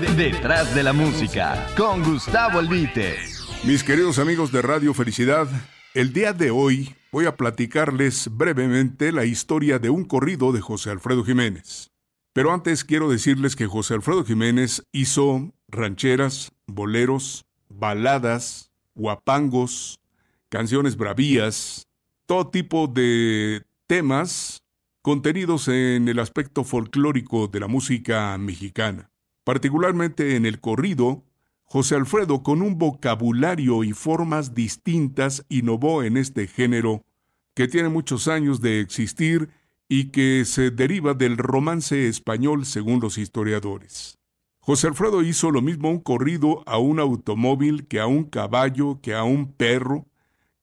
Detrás de la música, con Gustavo Albite. Mis queridos amigos de Radio Felicidad, el día de hoy voy a platicarles brevemente la historia de un corrido de José Alfredo Jiménez. Pero antes quiero decirles que José Alfredo Jiménez hizo rancheras, boleros, baladas, guapangos, canciones bravías, todo tipo de temas contenidos en el aspecto folclórico de la música mexicana. Particularmente en el corrido, José Alfredo, con un vocabulario y formas distintas, innovó en este género que tiene muchos años de existir y que se deriva del romance español según los historiadores. José Alfredo hizo lo mismo un corrido a un automóvil que a un caballo, que a un perro,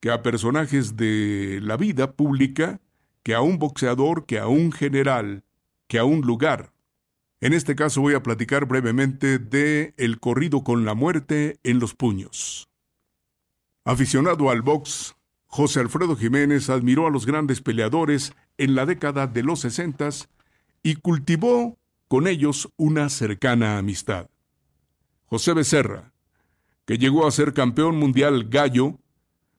que a personajes de la vida pública, que a un boxeador, que a un general, que a un lugar. En este caso voy a platicar brevemente de El corrido con la muerte en los puños. Aficionado al box, José Alfredo Jiménez admiró a los grandes peleadores en la década de los sesentas y cultivó con ellos una cercana amistad. José Becerra, que llegó a ser campeón mundial gallo,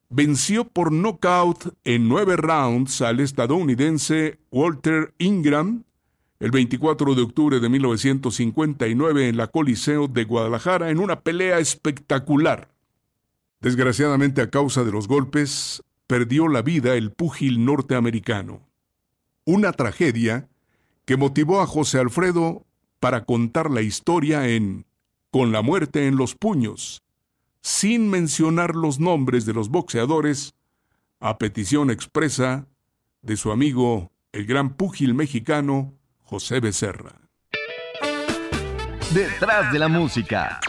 venció por nocaut en nueve rounds al estadounidense Walter Ingram el 24 de octubre de 1959 en la Coliseo de Guadalajara en una pelea espectacular. Desgraciadamente a causa de los golpes, perdió la vida el púgil norteamericano. Una tragedia que motivó a José Alfredo para contar la historia en Con la muerte en los puños, sin mencionar los nombres de los boxeadores, a petición expresa de su amigo, el gran púgil mexicano, José Becerra. Detrás de la música,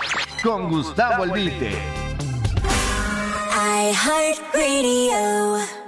con Gustavo Albite. I Heart Radio.